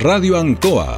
Radio Ancoa,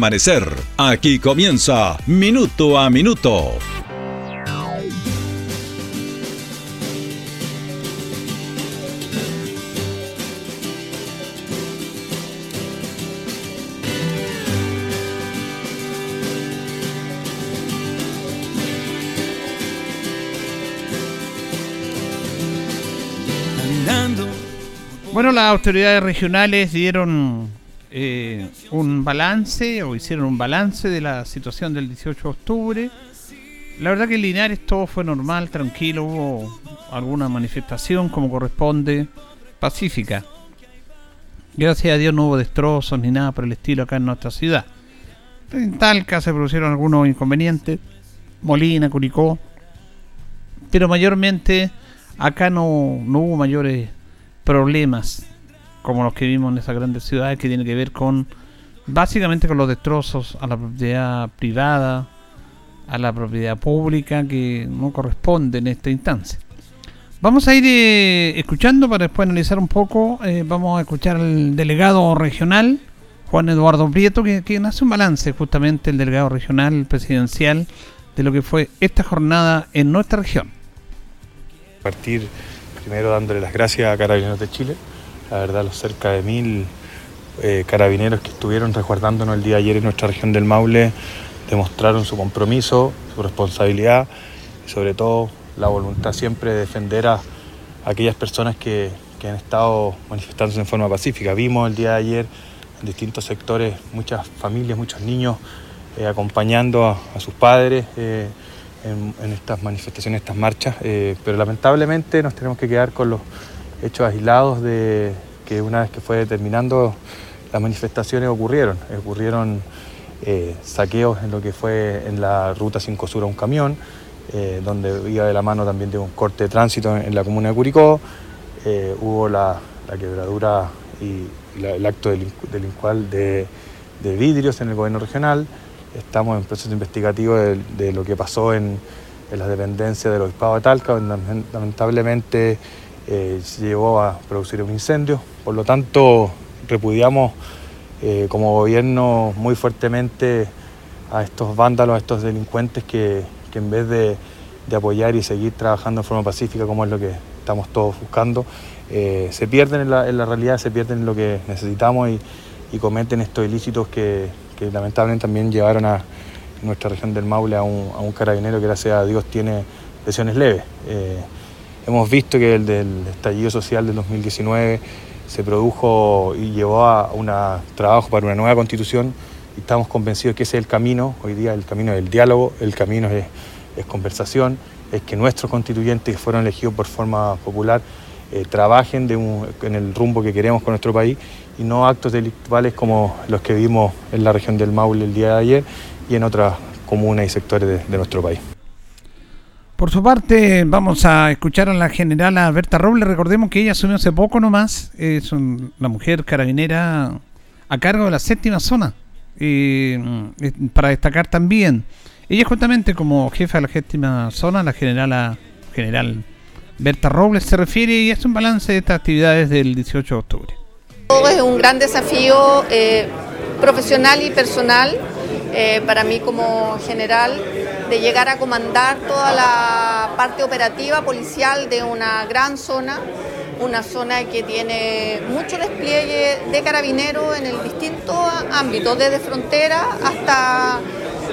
amanecer. Aquí comienza Minuto a Minuto. Bueno, las autoridades regionales dieron eh, un balance o hicieron un balance de la situación del 18 de octubre. La verdad que en Linares todo fue normal, tranquilo, hubo alguna manifestación como corresponde, pacífica. Gracias a Dios no hubo destrozos ni nada por el estilo acá en nuestra ciudad. En Talca se produjeron algunos inconvenientes, Molina, Curicó, pero mayormente acá no, no hubo mayores problemas como los que vimos en esas grandes ciudades que tiene que ver con básicamente con los destrozos a la propiedad privada, a la propiedad pública que no corresponde en esta instancia. Vamos a ir eh, escuchando para después analizar un poco. Eh, vamos a escuchar al delegado regional, Juan Eduardo Prieto, que, que hace un balance justamente, el delegado regional presidencial, de lo que fue esta jornada en nuestra región. Partir primero dándole las gracias a Carabineros de Chile, la verdad los cerca de mil eh, carabineros que estuvieron resguardándonos el día de ayer en nuestra región del Maule demostraron su compromiso, su responsabilidad y sobre todo la voluntad siempre de defender a, aquellas personas que, han estado manifestándose en forma pacífica. Vimos el día de ayer en distintos sectores muchas familias, muchos niños eh, acompañando a, sus padres. Eh, en, estas manifestaciones, estas marchas, pero lamentablemente nos tenemos que quedar con los hechos aislados de que una vez que fue determinando las manifestaciones ocurrieron. Ocurrieron eh, saqueos en lo que fue en la ruta 5 Sur a un camión, eh, donde iba de la mano también de un corte de tránsito en, la comuna de Curicó, hubo la, quebradura y, el acto delincual de vidrios en el gobierno regional. Estamos en proceso investigativo de, lo que pasó en, las dependencias del Obispado de Talca, donde lamentablemente eh, llevó a producir un incendio. Por lo tanto, repudiamos eh, como gobierno muy fuertemente a estos vándalos, a estos delincuentes que, en vez de, apoyar y seguir trabajando de forma pacífica, como es lo que estamos todos buscando, eh, se pierden en la, realidad, se pierden en lo que necesitamos y cometen estos ilícitos que, que lamentablemente también llevaron a nuestra región del Maule a un, carabinero que gracias a Dios tiene lesiones leves. Eh, hemos visto que el del estallido social del 2019 se produjo y llevó a un trabajo para una nueva constitución y estamos convencidos que ese es el camino, hoy día el camino del diálogo, el camino es, conversación, es que nuestros constituyentes que fueron elegidos por forma popular eh, trabajen en el rumbo que queremos con nuestro país y no actos delictuales como los que vimos en la región del Maule el día de ayer y en otras comunas y sectores de, nuestro país. Por su parte, vamos a escuchar a la general Berta Robles. Recordemos que ella asumió hace poco nomás, es la mujer carabinera a cargo de la séptima zona. para destacar también, ella justamente como jefa de la séptima zona, la general, general Berta Robles se refiere y hace un balance de estas actividades del 18 de octubre. Es un gran desafío eh, profesional y personal eh, para mí como general de llegar a comandar toda la parte operativa policial de una gran zona, una zona que tiene mucho despliegue de carabineros en el distintos ámbitos, desde frontera hasta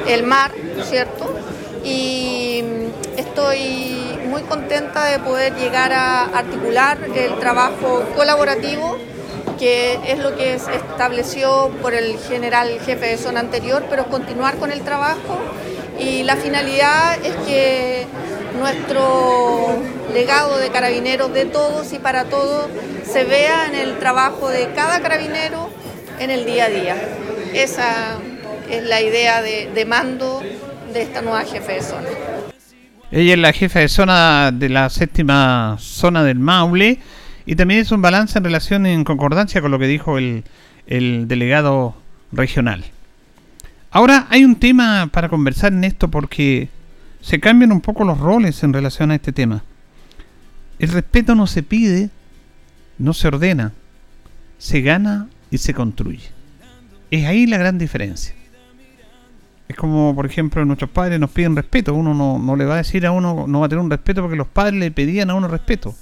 el mar, ¿cierto? Y estoy muy contenta de poder llegar a articular el trabajo colaborativo que es lo que estableció por el general jefe de zona anterior, pero continuar con el trabajo y la finalidad es que nuestro legado de carabineros de todos y para todos se vea en el trabajo de cada carabinero en el día a día. Esa es la idea de, mando de esta nueva jefe de zona. Ella es la jefa de zona de la séptima zona del Maule y también es un balance en relación en concordancia con lo que dijo el, el delegado regional. Ahora hay un tema para conversar en esto porque se cambian un poco los roles en relación a este tema. El respeto no se pide, no se ordena, se gana y se construye. Es ahí la gran diferencia. Es como, por ejemplo, nuestros padres nos piden respeto. Uno no, le va a decir a uno, no va a tener un respeto porque los padres le pedían a uno respeto.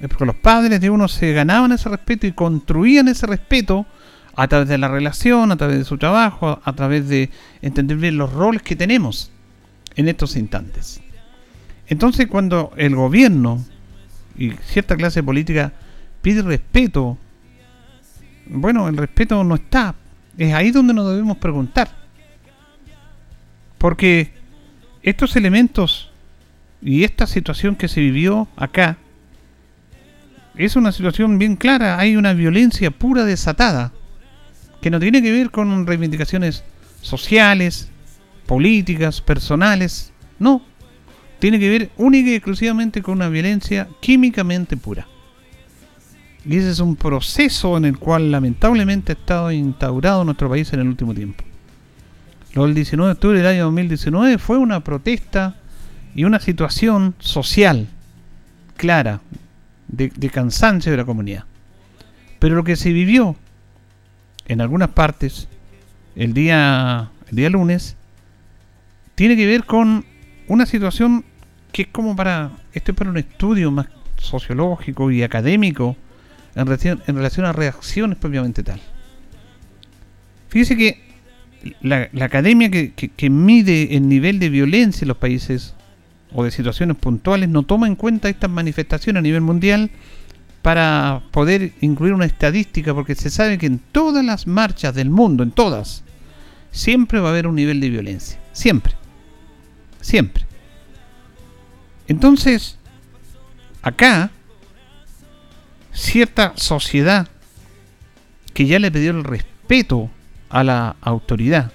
Es porque los padres de uno se ganaban ese respeto y construían ese respeto a través de la relación, a través de su trabajo, a través de entender bien los roles que tenemos en estos instantes. Entonces, cuando el gobierno y cierta clase política pide respeto, bueno, el respeto no está. Es ahí donde nos debemos preguntar. Porque estos elementos y esta situación que se vivió acá es una situación bien clara. Hay una violencia pura desatada que no tiene que ver con reivindicaciones sociales, políticas, personales. No. Tiene que ver única y exclusivamente con una violencia químicamente pura. Y ese es un proceso en el cual lamentablemente ha estado instaurado nuestro país en el último tiempo. Lo del 19 de octubre del año 2019 fue una protesta y una situación social clara de, cansancio de la comunidad. Pero lo que se vivió en algunas partes el día, el día lunes tiene que ver con una situación que es como para, esto es para un estudio más sociológico y académico en relación, en relación a reacciones propiamente tal. Fíjese que la, academia que, mide el nivel de violencia en los países o de situaciones puntuales no toma en cuenta estas manifestaciones a nivel mundial para poder incluir una estadística, porque se sabe que en todas las marchas del mundo, en todas, siempre va a haber un nivel de violencia. Siempre. Siempre. Entonces, acá, cierta sociedad que ya le pidió el respeto a la autoridad,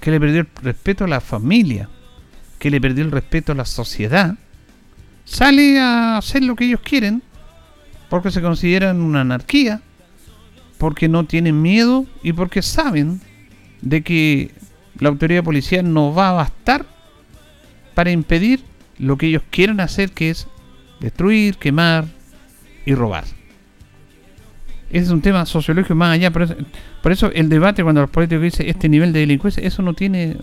que le perdió el respeto a la familia, que le perdió el respeto a la sociedad, sale a hacer lo que ellos quieren porque se consideran una anarquía, porque no tienen miedo y porque saben de que la autoridad policial no va a bastar para impedir lo que ellos quieren hacer, que es destruir, quemar y robar. Ese es un tema sociológico más allá. Por eso, por eso el debate cuando los políticos dicen este nivel de delincuencia, eso no tiene,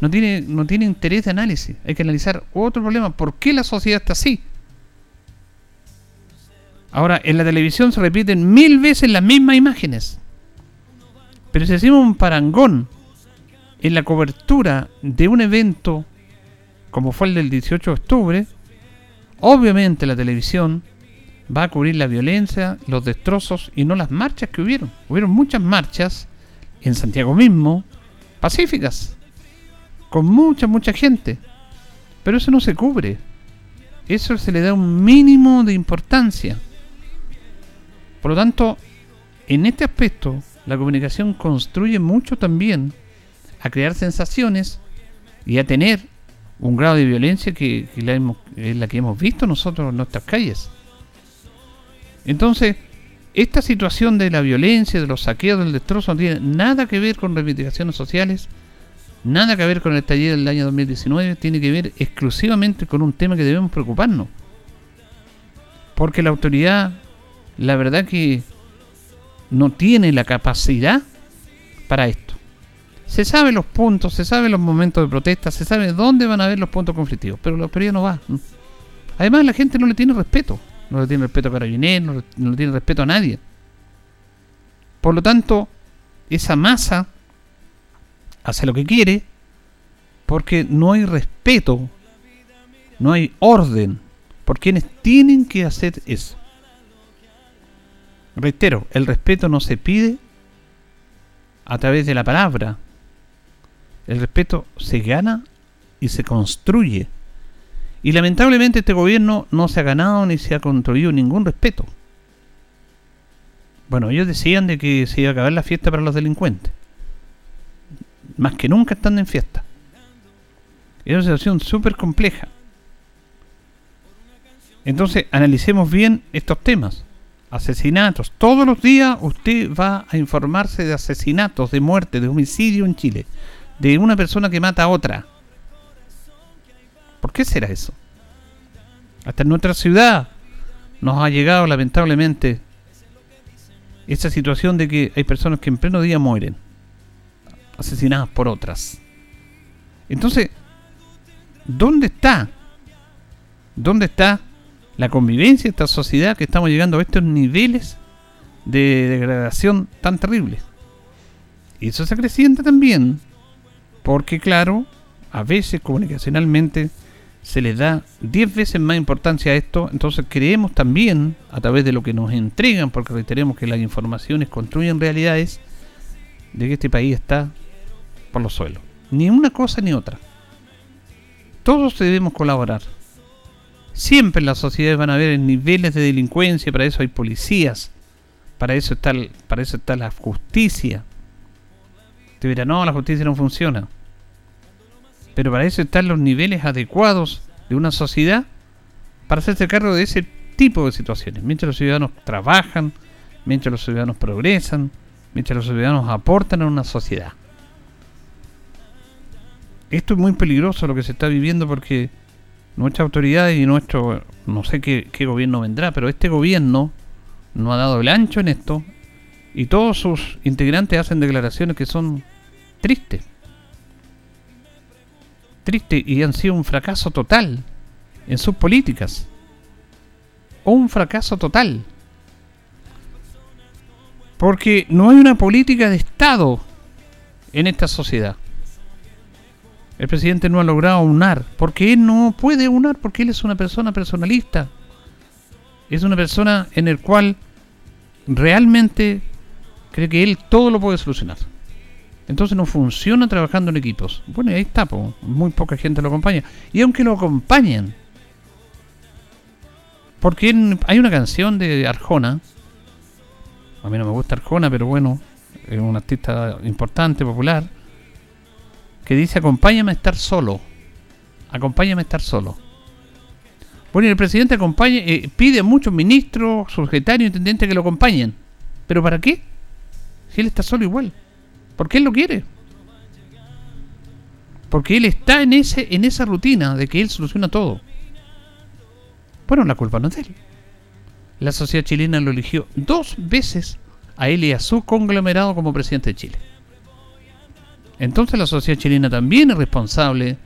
no tiene, no tiene interés de análisis. Hay que analizar otro problema. ¿Por qué la sociedad está así? Ahora, en la televisión se repiten mil veces las mismas imágenes. Pero si hacemos un parangón en la cobertura de un evento como fue el del 18 de octubre, obviamente la televisión va a cubrir la violencia, los destrozos y no las marchas que hubieron. Hubieron muchas marchas en Santiago mismo, pacíficas, con mucha, mucha gente. Pero eso no se cubre. Eso se le da un mínimo de importancia. Por lo tanto, en este aspecto, la comunicación construye mucho también a crear sensaciones y a tener un grado de violencia que, es la que hemos visto nosotros en nuestras calles. Entonces, esta situación de la violencia, de los saqueos, del destrozo, no tiene nada que ver con reivindicaciones sociales, nada que ver con el taller del año 2019, tiene que ver exclusivamente con un tema que debemos preocuparnos. Porque la autoridad, la verdad que no tiene la capacidad para esto. Se sabe los puntos, se sabe los momentos de protesta, se sabe dónde van a haber los puntos conflictivos, pero la autoridad no va. Además, la gente no le tiene respeto no le tiene respeto a Carabineros, no, le tiene respeto a nadie. Por lo tanto, esa masa hace lo que quiere porque no hay respeto, no hay orden por quienes tienen que hacer eso. Reitero, el respeto no se pide a través de la palabra. El respeto se gana y se construye y lamentablemente este gobierno no se ha ganado ni se ha construido ningún respeto. Bueno, ellos decían de que se iba a acabar la fiesta para los delincuentes. más que nunca están en fiesta. Es una situación súper compleja. Entonces, analicemos bien estos temas. Asesinatos. Todos los días usted va a informarse de asesinatos, de muerte, de homicidio en Chile. De una persona que mata a otra. ¿Por qué será eso? Hasta en nuestra ciudad nos ha llegado lamentablemente esa situación de que hay personas que en pleno día mueren, asesinadas por otras. Entonces, ¿dónde está? ¿Dónde está la convivencia esta sociedad que estamos llegando a estos niveles de degradación tan terribles? Y eso se acrecienta también, porque claro, a veces comunicacionalmente se les da 10 veces más importancia a esto, entonces creemos también, a través de lo que nos entregan, porque reiteremos que las informaciones construyen realidades, de que este país está por los suelos. Ni una cosa ni otra. Todos debemos colaborar. Siempre en las sociedades van a haber niveles de delincuencia, para eso hay policías, para eso está, para eso está la justicia. Te dirán, no, la justicia no funciona. Pero para eso están los niveles adecuados de una sociedad para hacerse cargo de ese tipo de situaciones. Mientras los ciudadanos trabajan, mientras los ciudadanos progresan, mientras los ciudadanos aportan a una sociedad. Esto es muy peligroso lo que se está viviendo porque nuestras autoridades y nuestro, no sé qué, qué gobierno vendrá, pero este gobierno no ha dado el ancho en esto y todos sus integrantes hacen declaraciones que son tristes triste y han sido un fracaso total en sus políticas. Un fracaso total. Porque no hay una política de Estado en esta sociedad. El presidente no ha logrado unar, porque él no puede unar, porque él es una persona personalista. Es una persona en el cual realmente cree que él todo lo puede solucionar. Entonces no funciona trabajando en equipos. Bueno, ahí está, muy poca gente lo acompaña. Y aunque lo acompañen, porque hay una canción de Arjona, a mí no me gusta Arjona, pero bueno, es un artista importante, popular, que dice, acompáñame a estar solo. Acompáñame a estar solo. Bueno, y el presidente acompaña, eh, pide a muchos ministros, secretarios, intendentes que lo acompañen. ¿Pero para qué? Si él está solo igual. Porque él lo quiere. Porque él está en, ese, en esa rutina de que él soluciona todo. Bueno, la culpa no es de él. La sociedad chilena lo eligió dos veces a él y a su conglomerado como presidente de Chile. Entonces la sociedad chilena también es responsable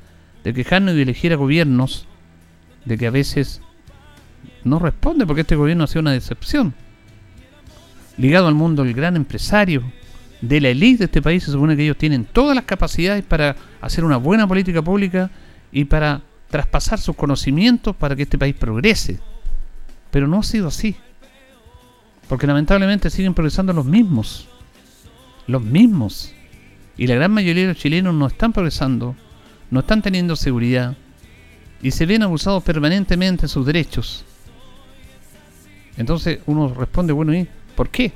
de que y eligiera gobiernos de que a veces no responde porque este gobierno ha sido una decepción. Ligado al mundo del gran empresario, de la élite de este país se supone que ellos tienen todas las capacidades para hacer una buena política pública y para traspasar sus conocimientos para que este país progrese. Pero no ha sido así. Porque lamentablemente siguen progresando los mismos. Los mismos. Y la gran mayoría de los chilenos no están progresando, no están teniendo seguridad y se ven abusados permanentemente en sus derechos. Entonces uno responde, bueno, ¿y por qué?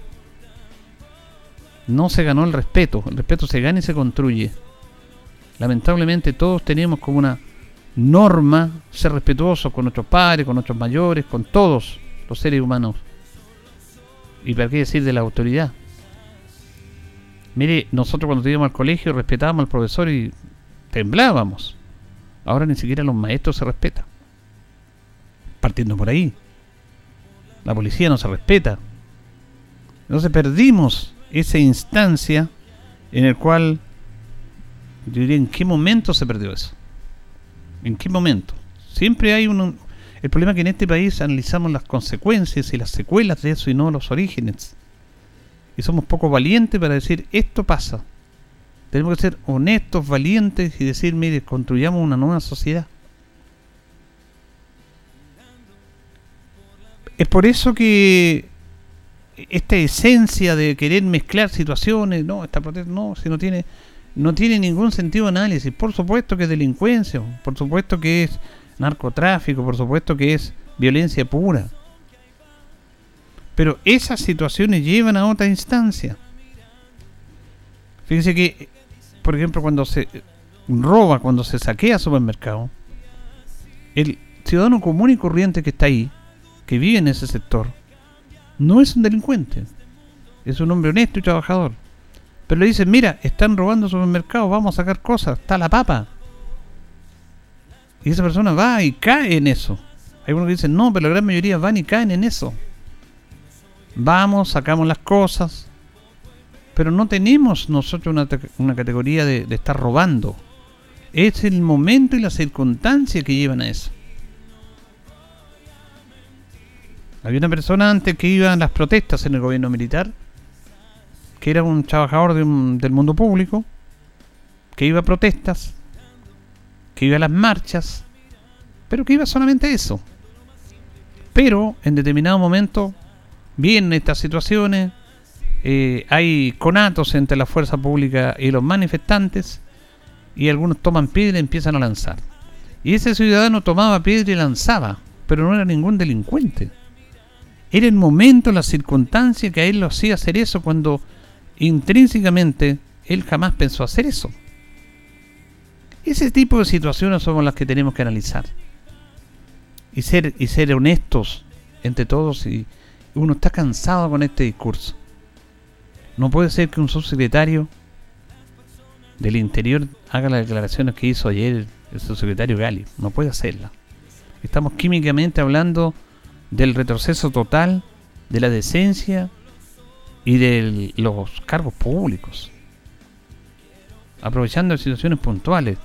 no se ganó el respeto. El respeto se gana y se construye. Lamentablemente todos tenemos como una norma ser respetuosos con nuestros padres, con nuestros mayores, con todos los seres humanos. ¿Y para qué decir de la autoridad? Mire, nosotros cuando íbamos al colegio respetábamos al profesor y temblábamos. Ahora ni siquiera los maestros se respetan. Partiendo por ahí. La policía no se respeta. Entonces perdimos esa instancia en el cual yo diría en qué momento se perdió eso. ¿En qué momento? Siempre hay un... El problema es que en este país analizamos las consecuencias y las secuelas de eso y no los orígenes. Y somos poco valientes para decir, esto pasa. Tenemos que ser honestos, valientes y decir, mire, construyamos una nueva sociedad. Es por eso que esta esencia de querer mezclar situaciones, no, esta protesta, no, si no tiene, no tiene ningún sentido de análisis. Por supuesto que es delincuencia, por supuesto que es narcotráfico, por supuesto que es violencia pura. Pero esas situaciones llevan a otra instancia. Fíjense que por ejemplo, cuando se roba, cuando se saquea supermercado, el ciudadano común y corriente que está ahí, que vive en ese sector, no es un delincuente, es un hombre honesto y trabajador. Pero le dicen, mira, están robando supermercados, vamos a sacar cosas, está la papa. Y esa persona va y cae en eso. Hay unos que dicen, no, pero la gran mayoría van y caen en eso. Vamos, sacamos las cosas, pero no tenemos nosotros una, categoría de, estar robando. Es el momento y la circunstancia que llevan a eso. Había una persona antes que iba a las protestas en el gobierno militar, que era un trabajador del mundo público, que iba a protestas, que iba a las marchas, pero que iba solamente a eso. Pero en determinado momento vienen estas situaciones, eh, hay conatos entre la fuerza pública y los manifestantes, y algunos toman piedra y empiezan a lanzar. Y ese ciudadano tomaba piedra y lanzaba, pero no era ningún delincuente. Era el momento, la circunstancia que a él lo hacía hacer eso cuando intrínsecamente él jamás pensó hacer eso. Ese tipo de situaciones son las que tenemos que analizar. Y ser, y ser honestos entre todos y uno está cansado con este discurso. No puede ser que un subsecretario del Interior haga las declaraciones que hizo ayer el subsecretario Gali. No puede hacerla. Estamos químicamente hablando del retroceso total, de la decencia y de los cargos públicos. Aprovechando situaciones puntuales,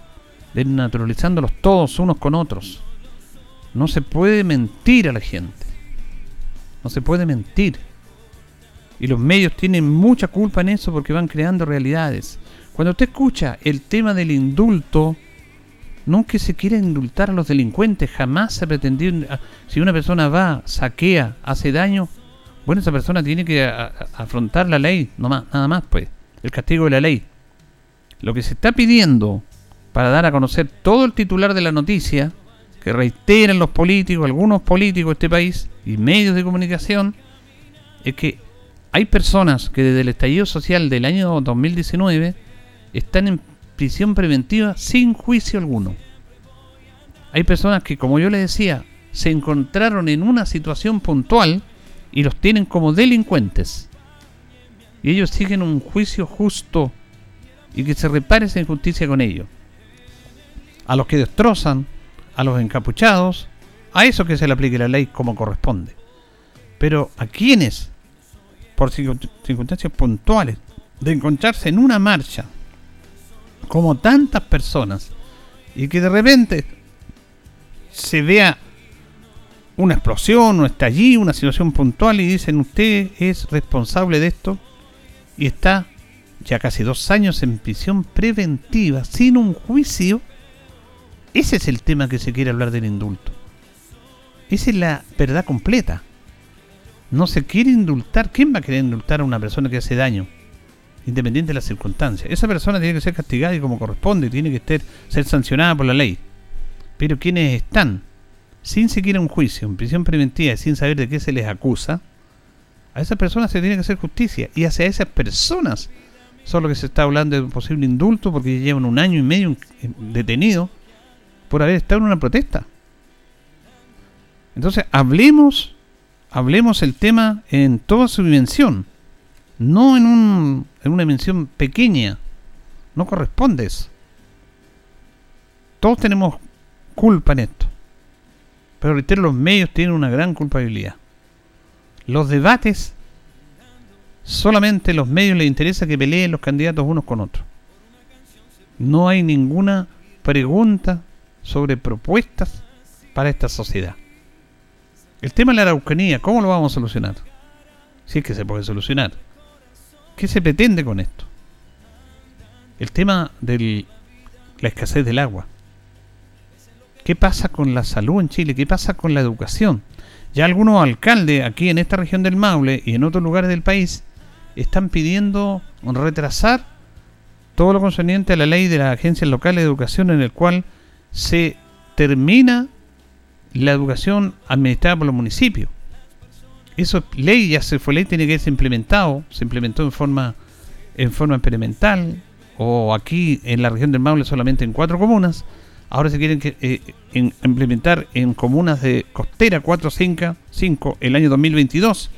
desnaturalizándolos todos unos con otros. No se puede mentir a la gente. No se puede mentir. Y los medios tienen mucha culpa en eso porque van creando realidades. Cuando usted escucha el tema del indulto, que se quiera indultar a los delincuentes, jamás se pretendió. Si una persona va, saquea, hace daño, bueno, esa persona tiene que afrontar la ley, no más, nada más, pues, el castigo de la ley. Lo que se está pidiendo para dar a conocer todo el titular de la noticia, que reiteran los políticos, algunos políticos de este país y medios de comunicación, es que hay personas que desde el estallido social del año 2019 están en prisión preventiva sin juicio alguno. Hay personas que, como yo les decía, se encontraron en una situación puntual y los tienen como delincuentes. Y ellos siguen un juicio justo y que se repare esa injusticia con ellos. A los que destrozan, a los encapuchados, a eso que se le aplique la ley como corresponde. Pero a quienes, por circunstancias puntuales, de encontrarse en una marcha como tantas personas y que de repente se vea una explosión, un estallido, una situación puntual y dicen usted es responsable de esto y está ya casi dos años en prisión preventiva sin un juicio, ese es el tema que se quiere hablar del indulto. Esa es la verdad completa. No se quiere indultar. ¿Quién va a querer indultar a una persona que hace daño? independiente de las circunstancias. Esa persona tiene que ser castigada y como corresponde, tiene que ser sancionada por la ley. Pero quienes están sin siquiera un juicio, en prisión preventiva y sin saber de qué se les acusa, a esas personas se tiene que hacer justicia. Y hacia esas personas solo que se está hablando de un posible indulto porque llevan un año y medio detenidos por haber estado en una protesta. Entonces, hablemos, hablemos el tema en toda su dimensión no en, un, en una dimensión pequeña. No corresponde eso. Todos tenemos culpa en esto. Pero reitero, los medios tienen una gran culpabilidad. Los debates, solamente los medios les interesa que peleen los candidatos unos con otros. No hay ninguna pregunta sobre propuestas para esta sociedad. El tema de la Araucanía, ¿cómo lo vamos a solucionar? Si es que se puede solucionar. ¿Qué se pretende con esto? El tema de la escasez del agua. ¿Qué pasa con la salud en Chile? ¿Qué pasa con la educación? Ya algunos alcaldes aquí en esta región del Maule y en otros lugares del país están pidiendo retrasar todo lo concerniente a la ley de la Agencia Local de Educación en el cual se termina la educación administrada por los municipios eso es ley, ya se fue ley, tiene que ser implementado, se implementó en forma, en forma experimental, o aquí en la región del Maule solamente en cuatro comunas, ahora se quieren que, eh, implementar en comunas de costera 4, 5, 5 el año 2022.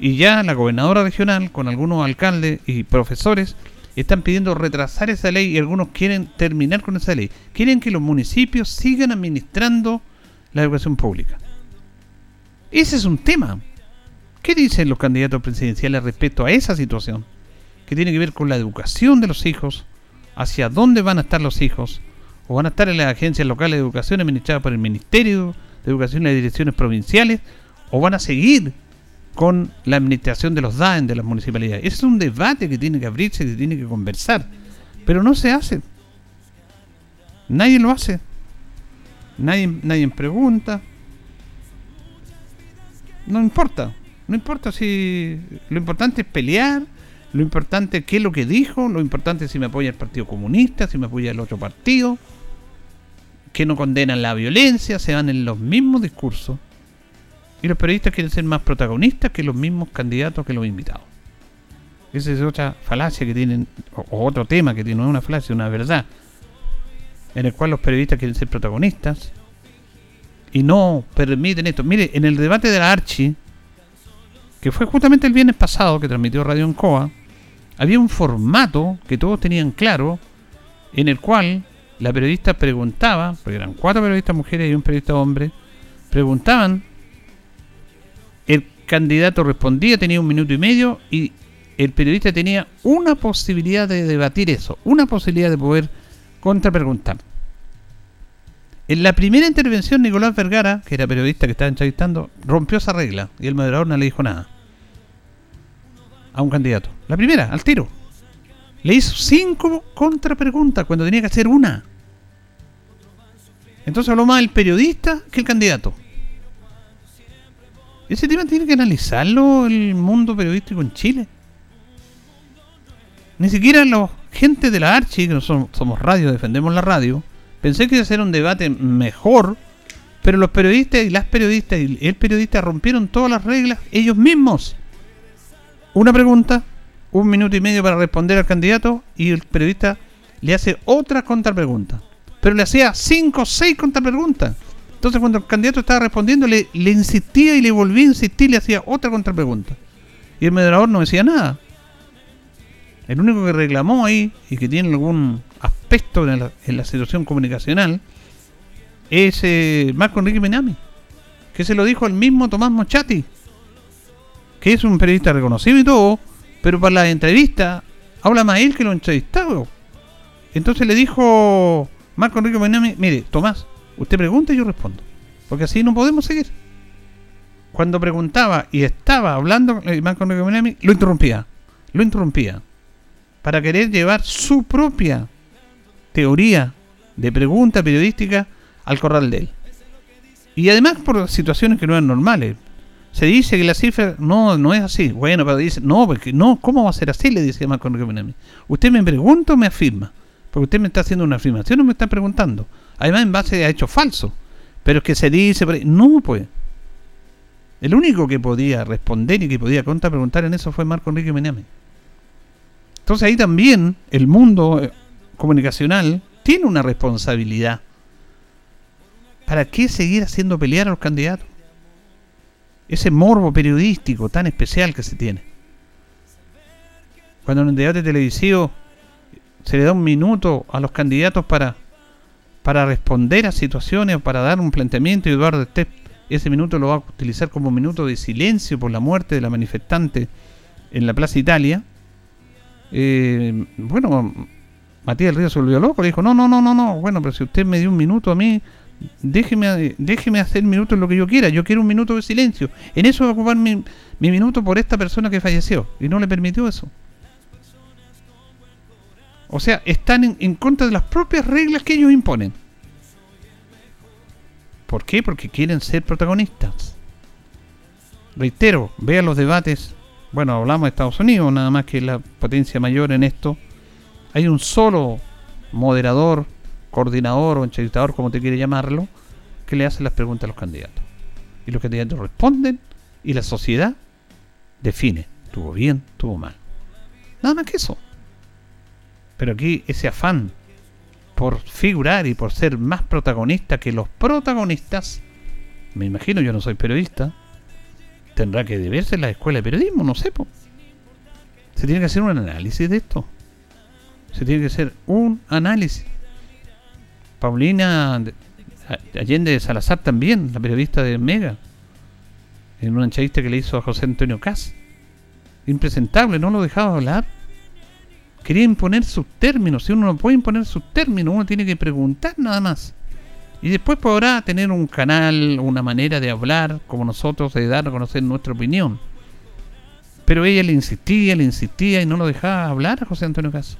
Y ya la gobernadora regional, con algunos alcaldes y profesores, están pidiendo retrasar esa ley y algunos quieren terminar con esa ley. Quieren que los municipios sigan administrando la educación pública. Ese es un tema. ¿Qué dicen los candidatos presidenciales respecto a esa situación? Que tiene que ver con la educación de los hijos, hacia dónde van a estar los hijos, o van a estar en las agencias locales de educación administradas por el Ministerio de Educación y las direcciones provinciales, o van a seguir con la administración de los DAEN de las municipalidades. Ese es un debate que tiene que abrirse, que tiene que conversar, pero no se hace. Nadie lo hace. Nadie, nadie pregunta. No importa. No importa si. Lo importante es pelear. Lo importante es qué es lo que dijo. Lo importante es si me apoya el Partido Comunista, si me apoya el otro partido. Que no condenan la violencia, se van en los mismos discursos. Y los periodistas quieren ser más protagonistas que los mismos candidatos que los invitados. Esa es otra falacia que tienen, o, otro tema que tiene, no es una falacia, una verdad, en el cual los periodistas quieren ser protagonistas y no permiten esto. Mire, en el debate de la Archi, que fue justamente el viernes pasado que transmitió Radio Encoa, había un formato que todos tenían claro, en el cual la periodista preguntaba, porque eran cuatro periodistas mujeres y un periodista hombre, preguntaban candidato respondía, tenía un minuto y medio y el periodista tenía una posibilidad de debatir eso, una posibilidad de poder contrapreguntar. En la primera intervención, Nicolás Vergara, que era periodista que estaba entrevistando, rompió esa regla y el moderador no le dijo nada a un candidato. La primera, al tiro. Le hizo cinco contrapreguntas cuando tenía que hacer una. Entonces habló más el periodista que el candidato. Ese tema tiene que analizarlo el mundo periodístico en Chile. Ni siquiera la gente de la Archi, que no somos, radio, defendemos la radio, pensé que iba a ser un debate mejor, pero los periodistas y las periodistas y el periodista rompieron todas las reglas ellos mismos. Una pregunta, un minuto y medio para responder al candidato y el periodista le hace otra contrapregunta. Pero le hacía cinco o seis contrapreguntas. Entonces cuando el candidato estaba respondiendo le, insistía y le volvía a insistir, le hacía otra contrapregunta. Y el moderador no decía nada. El único que reclamó ahí y que tiene algún aspecto en la, situación comunicacional es eh, Marco Enrique Menami, que se lo dijo el mismo Tomás Mochati, que es un periodista reconocido y todo, pero para la entrevista habla más él que lo entrevistado. Entonces le dijo Marco Enrique Menami, mire, Tomás, Usted pregunta y yo respondo. Porque así no podemos seguir. Cuando preguntaba y estaba hablando con el lo interrumpía. Lo interrumpía. Para querer llevar su propia teoría de pregunta periodística al corral de él. Y además por situaciones que no eran normales. Se dice que la cifra no, no es así. Bueno, pero dice, no, porque no, ¿cómo va a ser así? Le dice Marco Usted me pregunta o me afirma. Porque usted me está haciendo una afirmación o me está preguntando. Además, en base a hechos falsos. Pero es que se dice. No, pues. El único que podía responder y que podía contrapreguntar en eso fue Marco Enrique Meneame. Entonces ahí también el mundo eh, comunicacional tiene una responsabilidad. ¿Para qué seguir haciendo pelear a los candidatos? Ese morbo periodístico tan especial que se tiene. Cuando en un debate televisivo se le da un minuto a los candidatos para para responder a situaciones o para dar un planteamiento y Eduardo Estep ese minuto lo va a utilizar como minuto de silencio por la muerte de la manifestante en la Plaza Italia. Eh, bueno, Matías del Río se volvió loco, le dijo, no, no, no, no, no, bueno, pero si usted me dio un minuto a mí, déjeme, déjeme hacer minuto en lo que yo quiera, yo quiero un minuto de silencio. En eso va a ocupar mi, mi minuto por esta persona que falleció. Y no le permitió eso. O sea, están en, contra de las propias reglas que ellos imponen. ¿Por qué? Porque quieren ser protagonistas. Reitero, vean los debates. Bueno, hablamos de Estados Unidos, nada más que la potencia mayor en esto. Hay un solo moderador, coordinador o entrevistador, como te quiere llamarlo, que le hace las preguntas a los candidatos. Y los candidatos responden y la sociedad define, tuvo bien, tuvo mal. Nada más que eso. Pero aquí ese afán por figurar y por ser más protagonista que los protagonistas, me imagino, yo no soy periodista, tendrá que deberse en la escuela de periodismo, no sé. Po. Se tiene que hacer un análisis de esto. Se tiene que hacer un análisis. Paulina Allende de Salazar también, la periodista de Mega, en una entrevista que le hizo a José Antonio Cas. Impresentable, no lo dejaba hablar. Quería imponer sus términos. Si uno no puede imponer sus términos, uno tiene que preguntar nada más. Y después podrá tener un canal, una manera de hablar, como nosotros, de dar a conocer nuestra opinión. Pero ella le insistía, le insistía y no lo dejaba hablar a José Antonio Caso.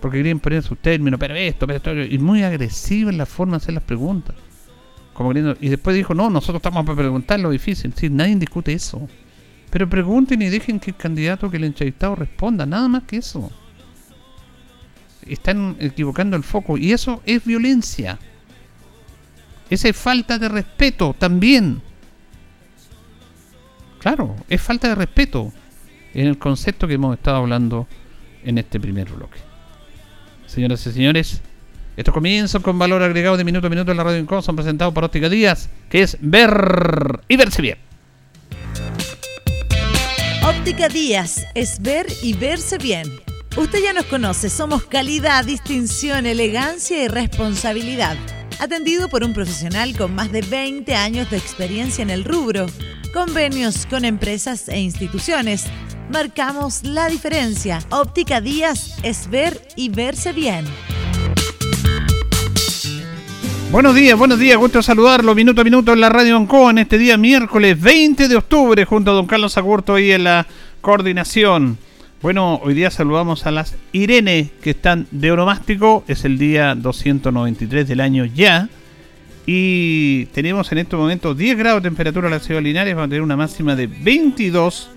Porque quería imponer sus términos, pero esto, pero esto. Y muy agresiva en la forma de hacer las preguntas. Como y después dijo, no, nosotros estamos para preguntar lo difícil. Sí, nadie discute eso. Pero pregunten y dejen que el candidato, que el entrevistado responda, nada más que eso. Están equivocando el foco y eso es violencia. Esa es falta de respeto también. Claro, es falta de respeto en el concepto que hemos estado hablando en este primer bloque. Señoras y señores, estos comienzos con valor agregado de minuto a minuto en la radio en son presentados por Óptica Díaz, que es ver y verse bien. Óptica Díaz es ver y verse bien. Usted ya nos conoce, somos calidad, distinción, elegancia y responsabilidad atendido por un profesional con más de 20 años de experiencia en el rubro, convenios con empresas e instituciones. Marcamos la diferencia. Óptica Díaz es ver y verse bien. Buenos días, buenos días, gusto saludarlo minuto a minuto en la Radio Ancoa en este día miércoles 20 de octubre junto a don Carlos Agurto y en la coordinación. Bueno, hoy día saludamos a las Irene que están de oromástico. Es el día 293 del año ya. Y tenemos en este momento 10 grados de temperatura en la ciudad Linares. Vamos a tener una máxima de 22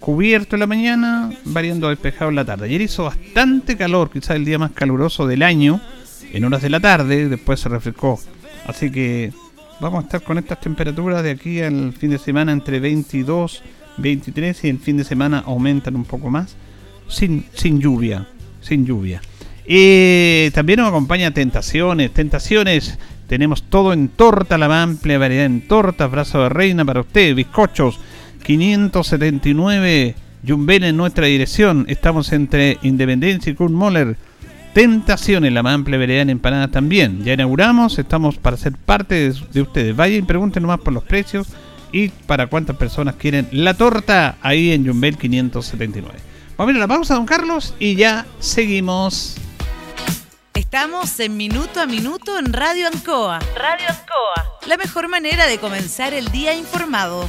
cubierto en la mañana, variando despejado en la tarde. Ayer hizo bastante calor, quizás el día más caluroso del año, en horas de la tarde, después se refrescó. Así que vamos a estar con estas temperaturas de aquí al fin de semana entre 22, 23 y el fin de semana aumentan un poco más sin, sin lluvia, sin lluvia. También nos acompaña Tentaciones, Tentaciones, tenemos todo en torta, la amplia variedad en tortas, brazo de reina para usted, bizcochos, 579 Jumbel en nuestra dirección, estamos entre Independencia y Kurt Moller. Tentaciones, la más amplia variedad en empanadas también. Ya inauguramos, estamos para ser parte de, ustedes. Vayan y pregunten nomás por los precios y para cuántas personas quieren la torta ahí en Jumbel 579. Vamos a la pausa, don Carlos, y ya seguimos. Estamos en Minuto a Minuto en Radio Ancoa. Radio Ancoa. La mejor manera de comenzar el día informado.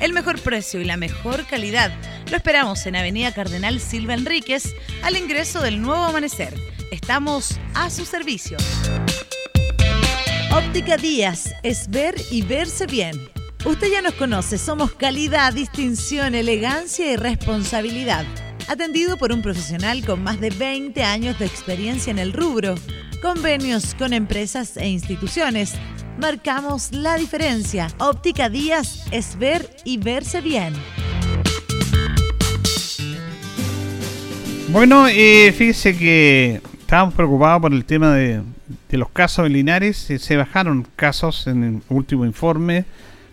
El mejor precio y la mejor calidad. Lo esperamos en Avenida Cardenal Silva Enríquez, al ingreso del nuevo amanecer. Estamos a su servicio. Óptica Díaz es ver y verse bien. Usted ya nos conoce, somos calidad, distinción, elegancia y responsabilidad. Atendido por un profesional con más de 20 años de experiencia en el rubro, convenios con empresas e instituciones. Marcamos la diferencia. Óptica Díaz es ver y verse bien. Bueno, eh, fíjese que estábamos preocupados por el tema de, de los casos en Linares, se bajaron casos en el último informe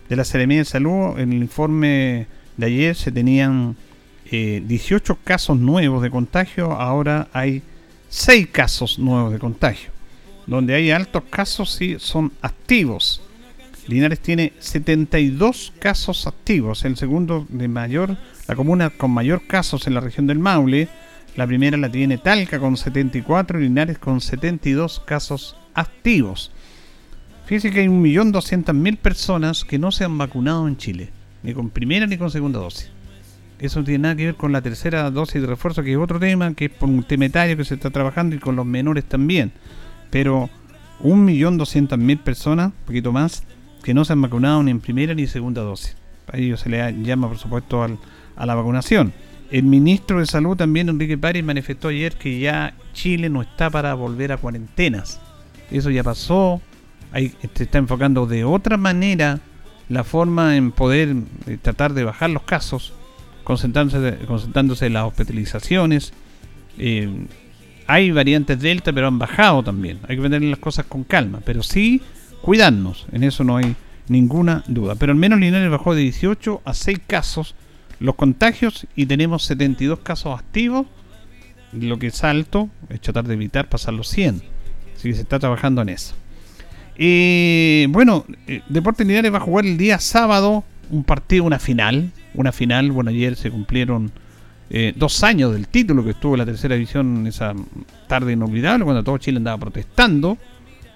de la Seremía de Salud. En el informe de ayer se tenían 18 eh, casos nuevos de contagio, ahora hay 6 casos nuevos de contagio. Donde hay altos casos sí son activos. Linares tiene 72 casos activos, el segundo de mayor, la comuna con mayor casos en la región del Maule. La primera la tiene Talca con 74 y Linares con 72 casos activos. Fíjense que hay 1.200.000 personas que no se han vacunado en Chile, ni con primera ni con segunda dosis. Eso no tiene nada que ver con la tercera dosis de refuerzo, que es otro tema, que es por un temetario que se está trabajando y con los menores también. Pero 1.200.000 personas, un poquito más, que no se han vacunado ni en primera ni segunda dosis. A ellos se le llama, por supuesto, a la vacunación. El ministro de Salud también, Enrique Párez, manifestó ayer que ya Chile no está para volver a cuarentenas. Eso ya pasó, se está enfocando de otra manera la forma en poder eh, tratar de bajar los casos, concentrándose, en las hospitalizaciones. Eh, hay variantes Delta, pero han bajado también. Hay que vender las cosas con calma, pero sí cuidarnos. En eso no hay ninguna duda. Pero al menos Linares bajó de 18 a 6 casos los contagios y tenemos 72 casos activos. Lo que es alto, es tratar de evitar pasar los 100. Así que se está trabajando en eso. Y bueno, eh, Deportes Linares va a jugar el día sábado un partido, una final. Una final, bueno, ayer se cumplieron eh, dos años del título que estuvo en la tercera división esa tarde inolvidable, cuando todo Chile andaba protestando.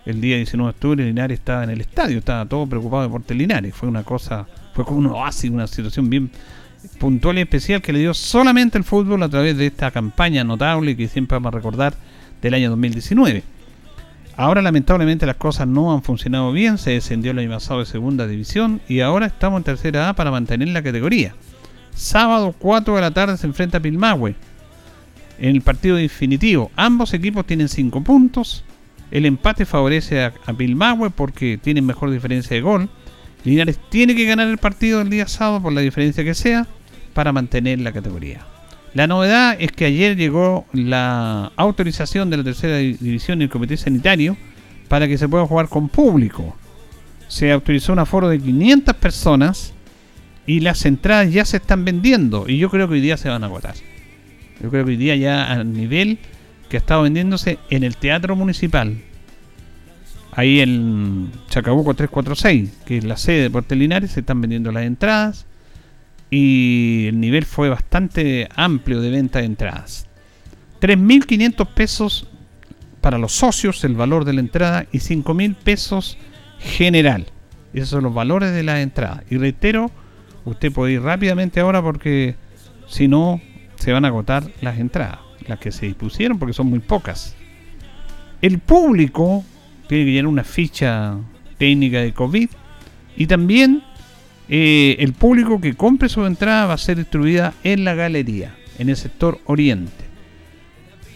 El día 19 de octubre Linares estaba en el estadio, estaba todo preocupado de Deportes Linares. Fue una cosa, fue como un oasis, una situación bien puntual y especial que le dio solamente el fútbol a través de esta campaña notable que siempre vamos a recordar del año 2019. Ahora lamentablemente las cosas no han funcionado bien, se descendió el año pasado de segunda división y ahora estamos en tercera A para mantener la categoría. Sábado 4 de la tarde se enfrenta a Pilmahue en el partido definitivo. Ambos equipos tienen 5 puntos. El empate favorece a, a porque tienen mejor diferencia de gol. Linares tiene que ganar el partido el día sábado por la diferencia que sea para mantener la categoría. La novedad es que ayer llegó la autorización de la tercera división y el comité sanitario para que se pueda jugar con público. Se autorizó un aforo de 500 personas y las entradas ya se están vendiendo y yo creo que hoy día se van a agotar. Yo creo que hoy día ya a nivel que ha estado vendiéndose en el Teatro Municipal, ahí en Chacabuco 346, que es la sede de Puerto Linares, se están vendiendo las entradas y el nivel fue bastante amplio de venta de entradas. 3.500 pesos para los socios el valor de la entrada y 5.000 pesos general. Esos son los valores de la entrada. Y reitero, usted puede ir rápidamente ahora porque si no se van a agotar las entradas, las que se dispusieron porque son muy pocas. El público tiene que llenar una ficha técnica de COVID y también eh, el público que compre su entrada va a ser distribuida en la galería, en el sector oriente.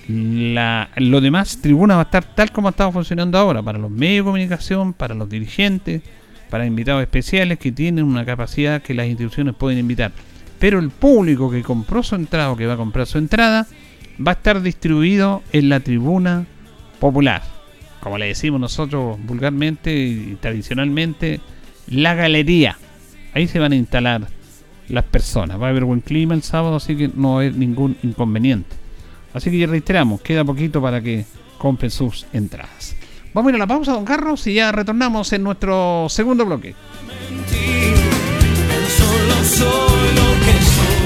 lo demás, tribuna va a estar tal como ha estado funcionando ahora, para los medios de comunicación, para los dirigentes, para invitados especiales que tienen una capacidad que las instituciones pueden invitar. Pero el público que compró su entrada o que va a comprar su entrada va a estar distribuido en la tribuna popular. Como le decimos nosotros vulgarmente y tradicionalmente, la galería. Ahí se van a instalar las personas. Va a haber buen clima el sábado, así que no hay ningún inconveniente. Así que ya reiteramos, queda poquito para que compren sus entradas. Vamos a ir a la pausa, don Carlos, y ya retornamos en nuestro segundo bloque.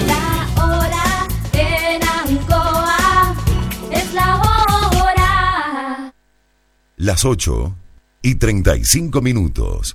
La hora en Ancoa es la hora. Las 8 y 35 minutos.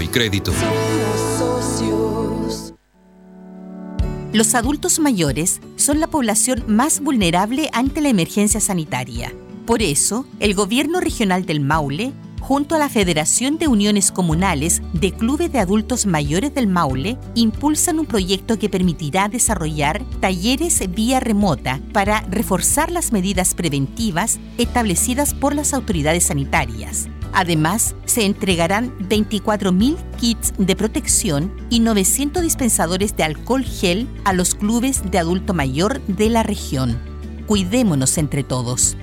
y crédito. Los adultos mayores son la población más vulnerable ante la emergencia sanitaria. Por eso, el Gobierno Regional del Maule junto a la Federación de Uniones Comunales de Clubes de Adultos Mayores del Maule, impulsan un proyecto que permitirá desarrollar talleres vía remota para reforzar las medidas preventivas establecidas por las autoridades sanitarias Además, se entregarán 24.000 kits de protección y 900 dispensadores de alcohol gel a los clubes de adulto mayor de la región. Cuidémonos entre todos.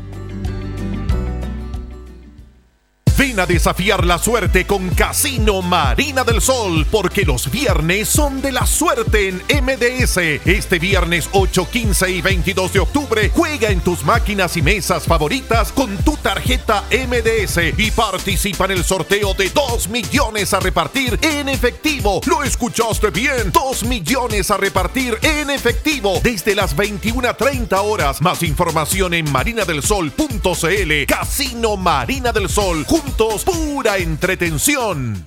Ven a desafiar la suerte con Casino Marina del Sol, porque los viernes son de la suerte en MDS. Este viernes 8, 15 y 22 de octubre, juega en tus máquinas y mesas favoritas con tu tarjeta MDS y participa en el sorteo de 2 millones a repartir en efectivo. ¿Lo escuchaste bien? 2 millones a repartir en efectivo desde las 21.30 horas. Más información en marinadelsol.cl. Casino Marina del Sol pura entretención.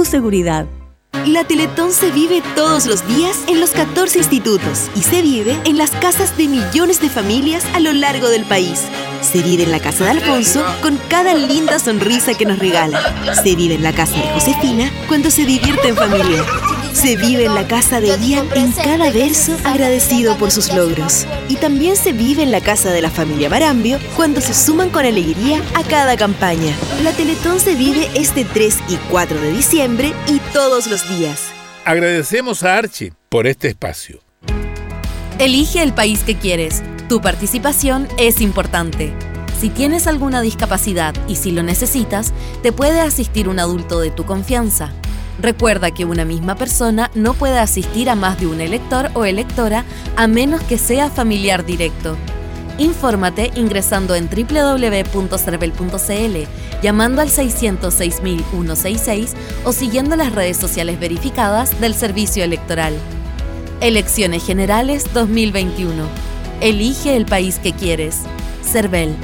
seguridad. La Teletón se vive todos los días en los 14 institutos y se vive en las casas de millones de familias a lo largo del país. Se vive en la casa de Alfonso con cada linda sonrisa que nos regala. Se vive en la casa de Josefina cuando se divierte en familia. Se vive en la casa de Ian en cada verso agradecido por sus logros. Y también se vive en la casa de la familia Barambio cuando se suman con alegría a cada campaña. La Teletón se vive este 3 y 4 de diciembre y todos los días. Agradecemos a Archie por este espacio. Elige el país que quieres. Tu participación es importante. Si tienes alguna discapacidad y si lo necesitas, te puede asistir un adulto de tu confianza. Recuerda que una misma persona no puede asistir a más de un elector o electora a menos que sea familiar directo. Infórmate ingresando en www.cervel.cl, llamando al 606.166 o siguiendo las redes sociales verificadas del Servicio Electoral. Elecciones Generales 2021. Elige el país que quieres. Cervel.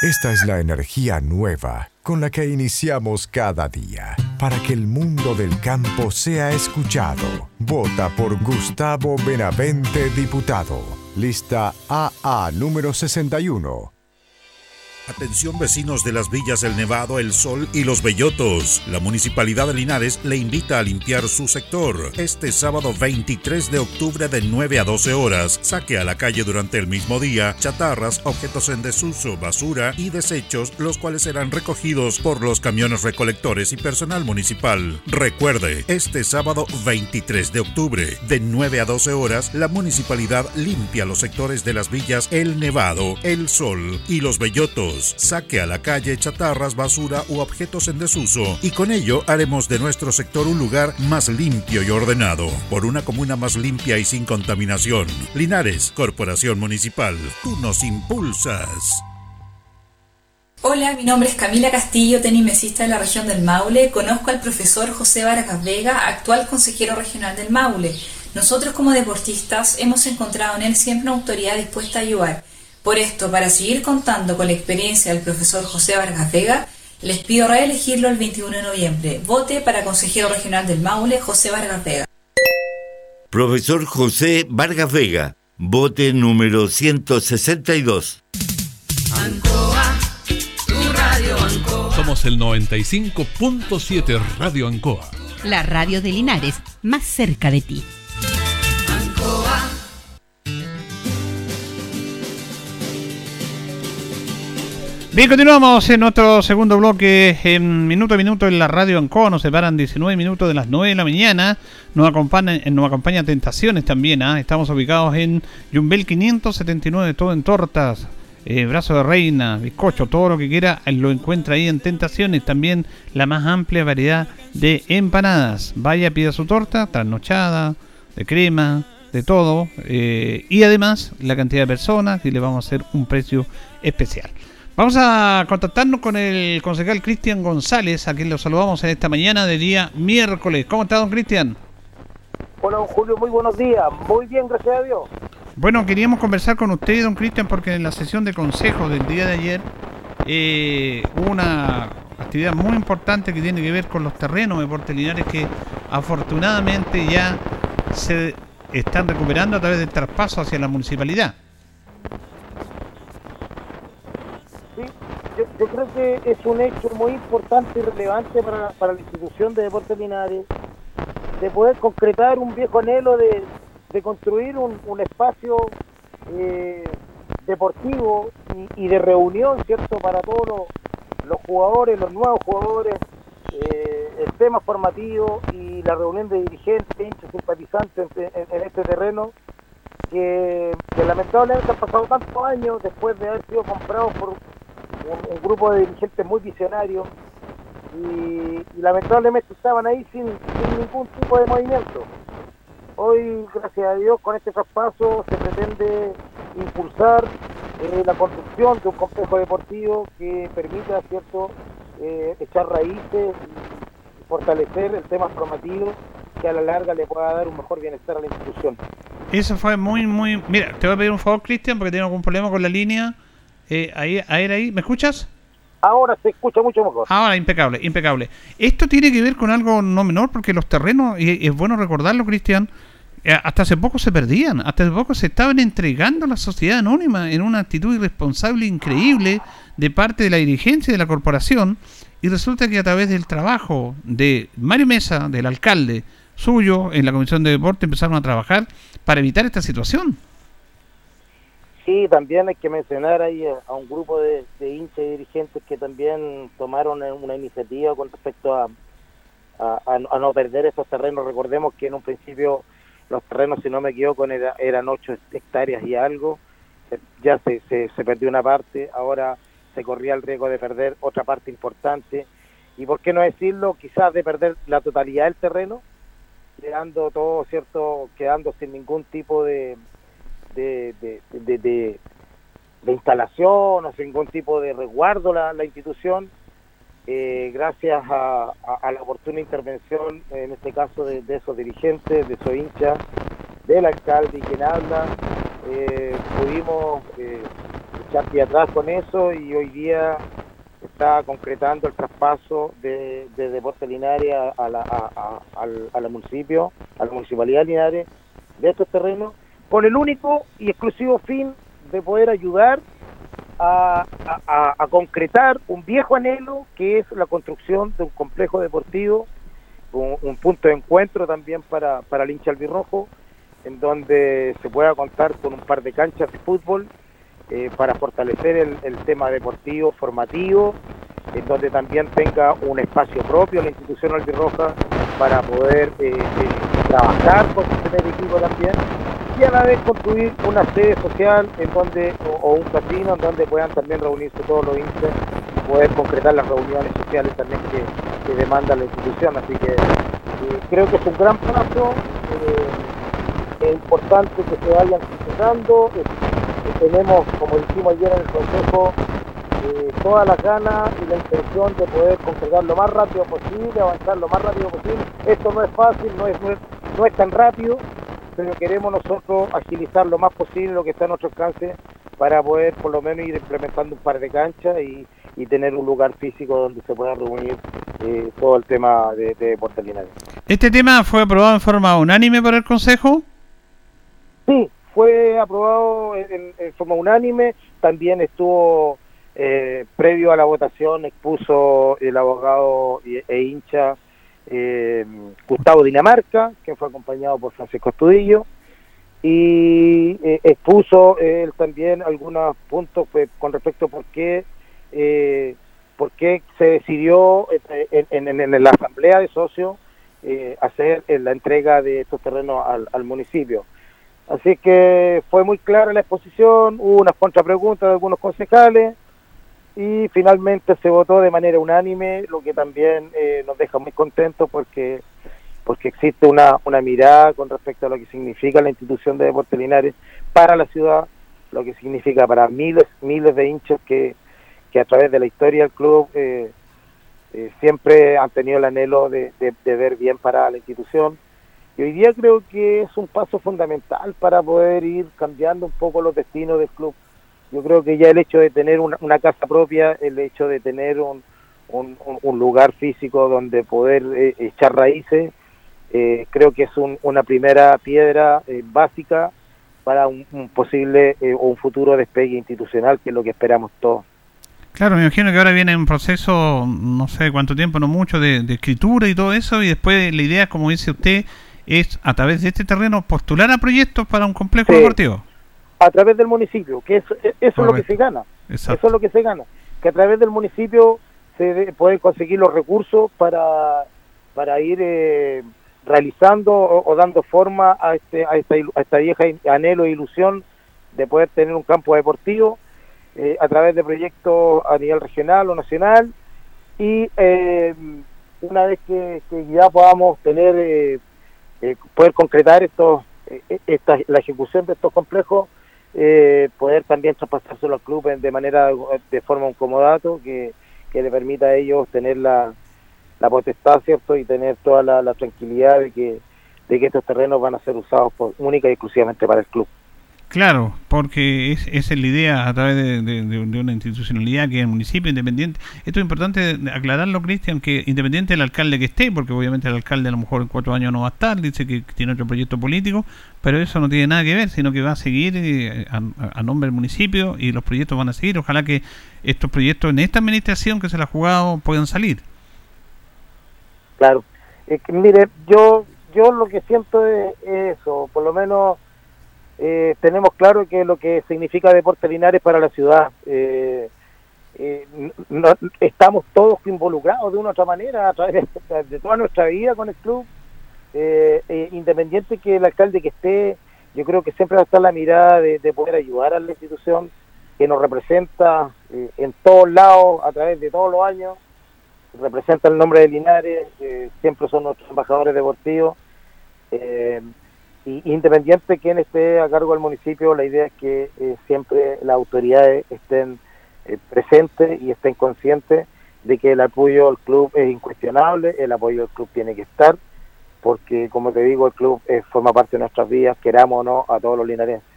Esta es la energía nueva con la que iniciamos cada día para que el mundo del campo sea escuchado. Vota por Gustavo Benavente, diputado. Lista AA número 61. Atención vecinos de las villas El Nevado, El Sol y Los Bellotos. La Municipalidad de Linares le invita a limpiar su sector. Este sábado 23 de octubre de 9 a 12 horas. Saque a la calle durante el mismo día chatarras, objetos en desuso, basura y desechos, los cuales serán recogidos por los camiones recolectores y personal municipal. Recuerde, este sábado 23 de octubre de 9 a 12 horas, la municipalidad limpia los sectores de las villas El Nevado, El Sol y Los Bellotos saque a la calle chatarras, basura u objetos en desuso y con ello haremos de nuestro sector un lugar más limpio y ordenado, por una comuna más limpia y sin contaminación. Linares, Corporación Municipal, tú nos impulsas. Hola, mi nombre es Camila Castillo, tenimesista de la región del Maule. Conozco al profesor José Vargas Vega, actual consejero regional del Maule. Nosotros como deportistas hemos encontrado en él siempre una autoridad dispuesta a ayudar. Por esto, para seguir contando con la experiencia del profesor José Vargas Vega, les pido reelegirlo el 21 de noviembre. Vote para consejero regional del Maule, José Vargas Vega. Profesor José Vargas Vega, vote número 162. Ancoa, tu radio Ancoa. Somos el 95.7 Radio Ancoa. La radio de Linares, más cerca de ti. Bien, continuamos en nuestro segundo bloque en minuto a minuto en la radio Ancoa. Nos separan 19 minutos de las 9 de la mañana. Nos acompaña, nos acompaña Tentaciones también. ¿ah? Estamos ubicados en Yumbel 579, todo en tortas, eh, brazo de reina, bizcocho, todo lo que quiera. Lo encuentra ahí en Tentaciones. También la más amplia variedad de empanadas. Vaya, pida su torta, trasnochada, de crema, de todo. Eh, y además la cantidad de personas y le vamos a hacer un precio especial. Vamos a contactarnos con el concejal Cristian González, a quien lo saludamos en esta mañana de día miércoles. ¿Cómo está, don Cristian? Hola, don Julio, muy buenos días. Muy bien, gracias a Dios. Bueno, queríamos conversar con usted, don Cristian, porque en la sesión de consejo del día de ayer eh, hubo una actividad muy importante que tiene que ver con los terrenos de Deportes Linares que afortunadamente ya se están recuperando a través del traspaso hacia la municipalidad. Sí, yo, creo que es un hecho muy importante y relevante para, para la institución de Deportes Linares de poder concretar un viejo anhelo de, de construir un, un espacio eh, deportivo y, de reunión, ¿cierto?, para todos los, jugadores, los nuevos jugadores, eh, el tema formativo y la reunión de dirigentes, hinchas, simpatizantes en, este terreno, que, que lamentablemente han pasado tantos años después de haber sido comprados por un, grupo de dirigentes muy visionarios y, y lamentablemente estaban ahí sin, sin ningún tipo de movimiento. Hoy, gracias a Dios, con este traspaso se pretende impulsar eh, la construcción de un complejo deportivo que permita, cierto, eh, echar raíces y fortalecer el tema formativo que a la larga le pueda dar un mejor bienestar a la institución. Eso fue muy, muy... Mira, te voy a pedir un favor, Cristian, porque tengo algún problema con la línea. Eh, ahí, ahí, ahí, ¿me escuchas? Ahora se escucha mucho mejor. Ahora, impecable, impecable. Esto tiene que ver con algo no menor, porque los terrenos, y es bueno recordarlo, Cristian, eh, hasta hace poco se perdían, hasta hace poco se estaban entregando a la sociedad anónima en una actitud irresponsable increíble de parte de la dirigencia de la corporación, y resulta que a través del trabajo de Mario Mesa, del alcalde suyo, en la Comisión de Deporte, empezaron a trabajar para evitar esta situación. Sí, también hay que mencionar ahí a, un grupo de, de hinchas y dirigentes que también tomaron eh, una iniciativa con respecto a, a, no- perder esos terrenos. Recordemos que en un principio los terrenos, si no me equivoco, era- eran 8 hectáreas y algo. Se- Ya se, se, se perdió una parte, ahora se corría el riesgo de perder otra parte importante. Y por qué no decirlo, quizás de perder la totalidad del terreno, quedando todo, ¿cierto? Quedando sin ningún tipo de, de, de, de, instalación o ningún tipo de resguardo la, la institución, eh, gracias a, a- la oportuna intervención, en este caso de, de esos dirigentes, de esos hinchas, del alcalde y quien habla, eh, pudimos eh, echar pie atrás con eso y hoy día está concretando el traspaso de, de Deportes Linares a, a la, al, al municipio, a la municipalidad de Linares, de estos terrenos, con el único y exclusivo fin de poder ayudar a, concretar un viejo anhelo que es la construcción de un complejo deportivo, un, un punto de encuentro también para, para el hincha albirrojo, en donde se pueda contar con un par de canchas de fútbol eh, para fortalecer el, el tema deportivo, formativo, en donde también tenga un espacio propio la institución albirroja para poder eh, eh, trabajar con su primer equipo también y a la vez construir una sede social en donde o, un casino en donde puedan también reunirse todos los hinchas y poder concretar las reuniones sociales también que, demanda la institución así que eh, creo que es un gran paso eh, es importante que se vayan concretando eh, tenemos como dijimos ayer en el consejo todas las ganas y la intención de poder concretar lo más rápido posible, avanzar lo más rápido posible. Esto no es fácil, no es, no es tan rápido, pero queremos nosotros agilizar lo más posible lo que está a nuestro alcance para poder por lo menos ir implementando un par de canchas y, y tener un lugar físico donde se pueda reunir eh, todo el tema de, de deportes linares. ¿Este tema fue aprobado en forma unánime por el Consejo? Sí, fue aprobado en, en forma unánime, también estuvo eh, previo a la votación, expuso el abogado y- e hincha eh, Gustavo Dinamarca, que fue acompañado por Francisco Estudillo, y eh, expuso él también algunos puntos pues, con respecto a por qué, eh, por qué se decidió eh, en, la asamblea de socios eh, hacer eh, la entrega de estos terrenos al, al municipio. Así que fue muy clara la exposición, hubo unas contrapreguntas de algunos concejales y finalmente se votó de manera unánime, lo que también eh, nos deja muy contentos porque porque existe una, una mirada con respecto a lo que significa la institución de Deportes Linares para la ciudad, lo que significa para miles, miles de hinchas que, que a través de la historia del club eh, eh, siempre han tenido el anhelo de, de- de ver bien para la institución Y hoy día creo que es un paso fundamental para poder ir cambiando un poco los destinos del club. Yo creo que ya el hecho de tener una, una casa propia, el hecho de tener un, un, un lugar físico donde poder eh, echar raíces, eh, creo que es un- una primera piedra eh, básica para un, un posible eh, o un futuro despegue institucional, que es lo que esperamos todos. Claro, me imagino que ahora viene un proceso, no sé cuánto tiempo, no mucho, de, de escritura y todo eso, y después la idea, como dice usted, es a través de este terreno postular a proyectos para un complejo Sí. deportivo. A través del municipio, que es, eso es lo que se gana. Exacto. Eso es lo que se gana. Que a través del municipio se de- pueden conseguir los recursos para, para ir eh, realizando o, o dando forma a, este, a, esta, ilu- a esta vieja anhelo e ilusión de poder tener un campo deportivo eh, a través de proyectos a nivel regional o nacional y eh, una vez que, que ya podamos tener eh, eh, poder concretar estos eh, esta, la ejecución de estos complejos eh, poder también traspasárselo al club de manera de forma un comodato que, que le permita a ellos tener la, la potestad cierto y tener toda la, la tranquilidad de que de que estos terrenos van a ser usados por, única y exclusivamente para el club Claro, porque es, esa es la idea a través de, de- una institucionalidad que es el municipio independiente. Esto es importante aclararlo, Cristian, que independiente del alcalde que esté, porque obviamente el alcalde a lo mejor en cuatro años no va a estar, dice que tiene otro proyecto político, pero eso no tiene nada que ver, sino que va a seguir eh, a, nombre del municipio y los proyectos van a seguir. Ojalá que estos proyectos en esta administración que se la ha jugado puedan salir. Claro. Mire, yo yo lo que siento es eso, por lo menos eh, tenemos claro que lo que significa Deportes Linares para la ciudad. eh, eh, estamos todos involucrados de una u otra manera a través de, toda nuestra vida con el club. Independiente que el alcalde que esté, yo creo que siempre va a estar la mirada de, de poder ayudar a la institución que nos representa en todos lados, a través de todos los años representa el nombre de Linares, siempre son nuestros embajadores deportivos. Y independiente de quién esté a cargo del municipio, la idea es que eh, siempre las autoridades estén eh, presentes y estén conscientes de que el apoyo al club es incuestionable, el apoyo del club tiene que estar, porque como te digo, el club eh, forma parte de nuestras vidas, queramos o no, a todos los linarenses.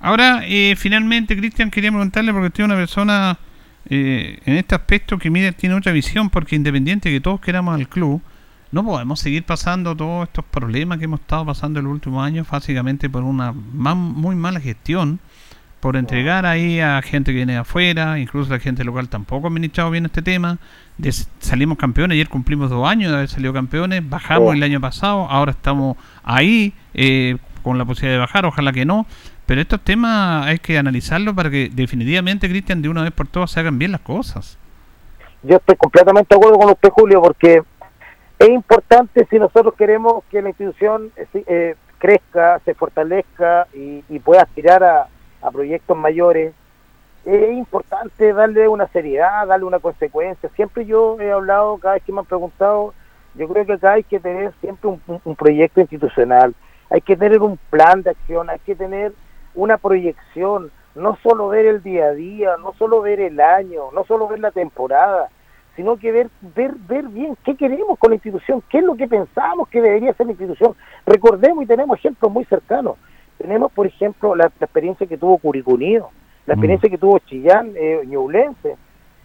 Ahora, eh, finalmente, Cristian, quería preguntarle, porque usted es una persona eh, en este aspecto que mira, tiene otra visión, porque independiente de que todos queramos al club, no podemos seguir pasando todos estos problemas que hemos estado pasando en los últimos años, básicamente por una muy mala gestión, por entregar ahí a gente que viene de afuera, incluso la gente local tampoco ha administrado bien este tema. Des- salimos campeones, ayer cumplimos dos años de haber salido campeones, bajamos Oh. el año pasado, ahora estamos ahí eh, con la posibilidad de bajar, ojalá que no. Pero estos temas hay que analizarlos para que definitivamente, Cristian, de una vez por todas se hagan bien las cosas. Yo estoy completamente de acuerdo con usted, Julio, porque es importante si nosotros queremos que la institución eh, crezca, se fortalezca y, y pueda aspirar a, proyectos mayores. Es importante darle una seriedad, darle una consecuencia. Siempre yo he hablado, cada vez que me han preguntado, yo creo que acá hay que tener siempre un proyecto institucional, hay que tener un plan de acción, hay que tener una proyección, no solo ver el día a día, no solo ver el año, no solo ver la temporada, sino que ver, ver, ver bien qué queremos con la institución, qué es lo que pensamos que debería ser la institución. Recordemos y tenemos ejemplos muy cercanos. Tenemos, por ejemplo, la, la experiencia que tuvo Curicunido, la experiencia que tuvo Chillán, eh, Ñublense,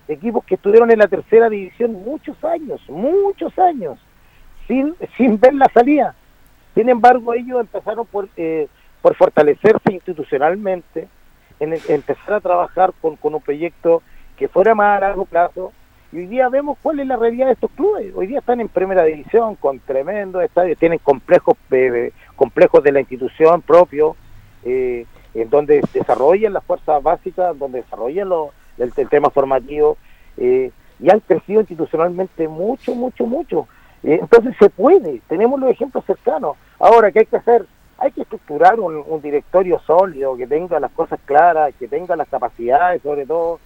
equipos que estuvieron en la tercera división muchos años, muchos años, sin, sin ver la salida. Sin embargo, ellos empezaron por, eh, por fortalecerse institucionalmente, en, el- empezar a trabajar con, con un proyecto que fuera más a largo plazo. Y hoy día vemos cuál es la realidad de estos clubes. Hoy día están en primera división con tremendos estadios, tienen complejos eh, complejos de la institución propio, eh, en donde desarrollan las fuerzas básicas, donde desarrollan lo- el, tema formativo, eh, y han crecido institucionalmente mucho, mucho, mucho. Eh, entonces se puede, tenemos los ejemplos cercanos. Ahora, ¿qué hay que hacer? Hay que estructurar un directorio sólido, que tenga las cosas claras, que tenga las capacidades sobre todo,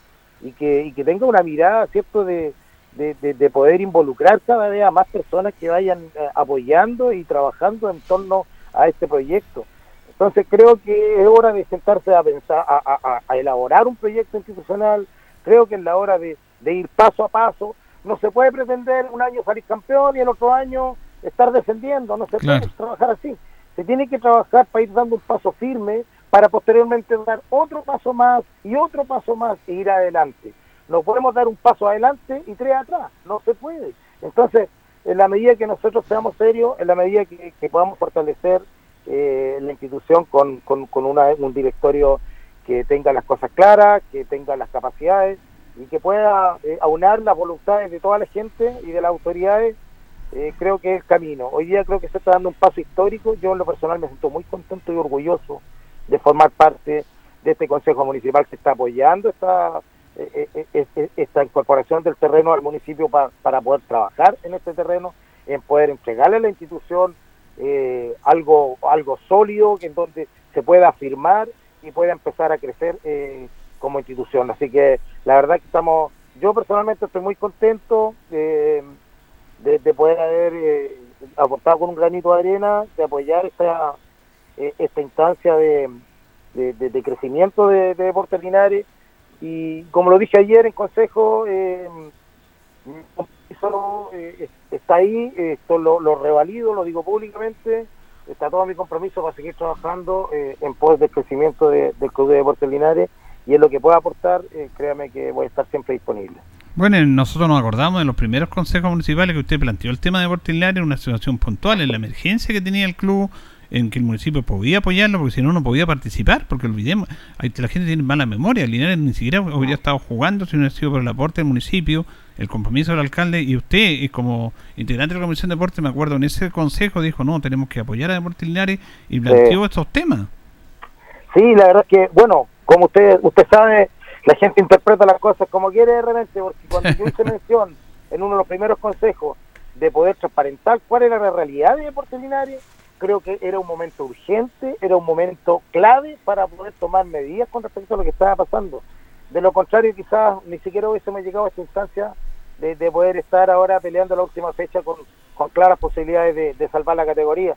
y que, y que tenga una mirada, ¿cierto?, de, de, de- de poder involucrar cada vez a más personas que vayan eh, apoyando y trabajando en torno a este proyecto. Entonces creo que es hora de sentarse a pensar, a, a- a- elaborar un proyecto institucional, creo que es la hora de, de ir paso a paso. No se puede pretender un año salir campeón y el otro año estar defendiendo, no se Claro. puede trabajar así. Se tiene que trabajar para ir dando un paso firme, para posteriormente dar otro paso más y otro paso más e ir adelante. No podemos dar un paso adelante y tres atrás, no se puede. Entonces, en la medida que nosotros seamos serios, en la medida que, podamos fortalecer eh, la institución con una- un directorio que tenga las cosas claras, que tenga las capacidades y que pueda eh, aunar las voluntades de toda la gente y de las autoridades, eh, creo que es el camino. Hoy día creo que se está dando un paso histórico. Yo en lo personal me siento muy contento y orgulloso de formar parte de este Consejo Municipal que está apoyando esta, eh, eh, eh, esta incorporación del terreno al municipio pa- para poder trabajar en este terreno, en poder entregarle a la institución eh, algo, algo sólido en donde se pueda afirmar y pueda empezar a crecer eh, como institución. Así que la verdad que estamos, yo personalmente estoy muy contento de, de, de poder haber aportado con un granito de arena, de apoyar esta, eh, esta instancia de, de, crecimiento de, de Deportes Linares. Y como lo dije ayer en consejo, eh, compromiso eh, está ahí, esto lo, lo revalido, lo digo públicamente, está todo mi compromiso para seguir trabajando eh, en pos del crecimiento de- del Club de Deportes Linares y en lo que pueda aportar, eh, créame que voy a estar siempre disponible. Bueno, nosotros nos acordamos de los primeros consejos municipales que usted planteó el tema de Deportes Linares una situación puntual, en la emergencia que tenía el club, en que el municipio podía apoyarlo, porque si no, no podía participar, porque olvidemos, hay, la gente tiene mala memoria, Linares ni siquiera hubiera estado jugando si no hubiera sido por el aporte del municipio, el compromiso del alcalde, y usted, eh, como integrante de la Comisión de Deportes, me acuerdo, en ese consejo dijo, no, tenemos que apoyar a Deportes Linares, y planteó estos temas. Sí, la verdad que, bueno, como usted usted sabe, la gente interpreta las cosas como quiere de repente, porque cuando yo hice mención en uno de los primeros consejos de poder transparentar cuál era la realidad de Deportes Linares, creo que era un momento urgente, era un momento clave para poder tomar medidas con respecto a lo que estaba pasando. De lo contrario, quizás ni siquiera hubiésemos llegado a esta instancia de, de poder estar ahora peleando la última fecha con, con claras posibilidades de, de salvar la categoría.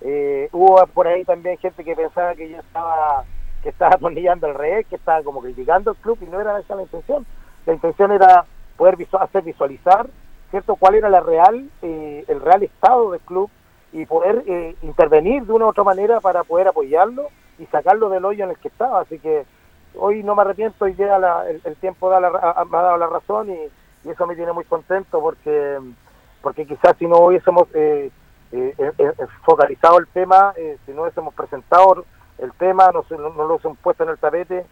Eh, hubo por ahí también gente que pensaba que ya estaba que estaba atornillando el rey, que estaba como criticando el club y no era esa la intención. La intención era poder visu- hacer visualizar, cierto, cuál era la real eh, el real estado del club y poder eh, intervenir de una u otra manera para poder apoyarlo y sacarlo del hoyo en el que estaba. Así que hoy no me arrepiento, hoy día la- el, tiempo da la me ha dado la razón y, eso me tiene muy contento porque porque quizás si no hubiésemos eh, eh, eh, eh, focalizado el tema, eh, si no hubiésemos presentado el tema, no, no, no lo hubiésemos puesto en el tapete,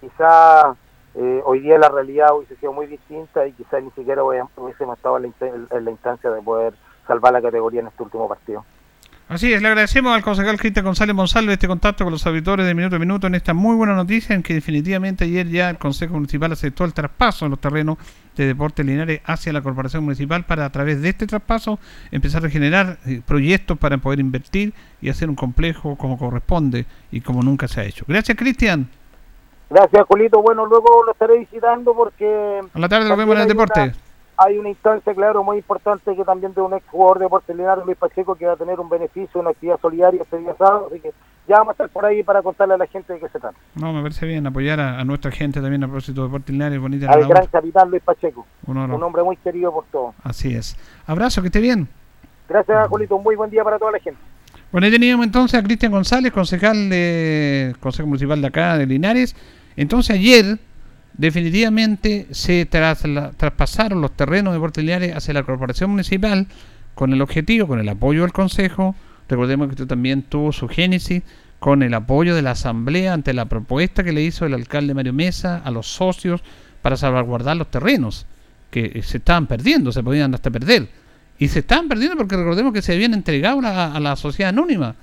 quizás eh, hoy día la realidad hubiese sido muy distinta y quizás ni siquiera hubiésemos estado en la instancia de poder salvar la categoría en este último partido. Así es, le agradecemos al concejal Cristian González Monsalve este contacto con los auditores de Minuto a Minuto en esta muy buena noticia en que definitivamente ayer ya el Consejo Municipal aceptó el traspaso de los terrenos de Deportes Linares hacia la Corporación Municipal para a través de este traspaso empezar a generar eh, proyectos para poder invertir y hacer un complejo como corresponde y como nunca se ha hecho. Gracias Cristian. Gracias, Julito. Bueno, luego lo estaré visitando porque... A la tarde nos vemos en el una- deporte. Hay una instancia, claro, muy importante que también de un ex jugador de Deportes Linares, Luis Pacheco, que va a tener un beneficio, una actividad solidaria este día sábado, así que ya vamos a estar por ahí para contarle a la gente de qué se trata. No, me parece bien apoyar a, a nuestra gente también a propósito de Deportes Linares, bonita Al gran capitán Luis Pacheco, los- un hombre muy querido por todos. Así es. Abrazo, que esté bien. Gracias, Julito, un muy buen día para toda la gente. Bueno, ahí teníamos entonces a Cristian González, concejal de Consejo Municipal de acá, de Linares. Entonces ayer definitivamente se trasla- traspasaron los terrenos de Linares hacia la Corporación Municipal con el objetivo, con el apoyo del Consejo. Recordemos que esto también tuvo su génesis con el apoyo de la Asamblea ante la propuesta que le hizo el alcalde Mario Mesa a los socios para salvaguardar los terrenos que eh, se estaban perdiendo, se podían hasta perder. Y se estaban perdiendo porque recordemos que se habían entregado a la sociedad anónima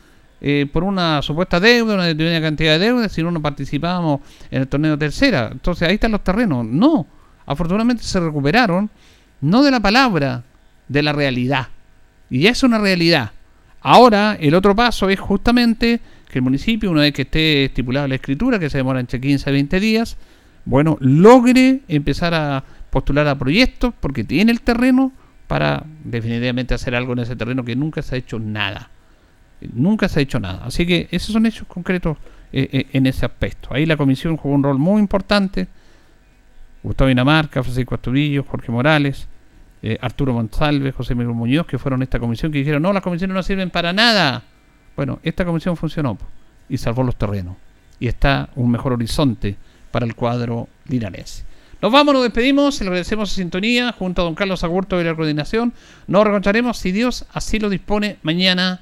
eh, por una supuesta deuda, una determinada cantidad de deudas, si no, no participábamos en el torneo tercera. Entonces ahí están los terrenos. No, afortunadamente se recuperaron, no de la palabra, de la realidad. Y ya es una realidad. Ahora, el otro paso es justamente que el municipio, una vez que esté estipulada la escritura, que se demora entre 15 a 20 días, bueno, logre empezar a postular a proyectos porque tiene el terreno para definitivamente hacer algo en ese terreno que nunca se ha hecho nada. Nunca se ha hecho nada. Así que esos son hechos concretos eh, eh, en ese aspecto. Ahí la comisión jugó un rol muy importante. Gustavo Dinamarca, Francisco Asturillo, Jorge Morales, eh, Arturo Monsalve, José Miguel Muñoz, que fueron esta comisión, que dijeron, no, las comisiones no sirven para nada. Bueno, esta comisión funcionó y salvó los terrenos. Y está un mejor horizonte para el cuadro linares. Nos vamos, nos despedimos, le agradecemos su sintonía junto a don Carlos Agurto de la coordinación. Nos reencontraremos, si Dios así lo dispone, mañana.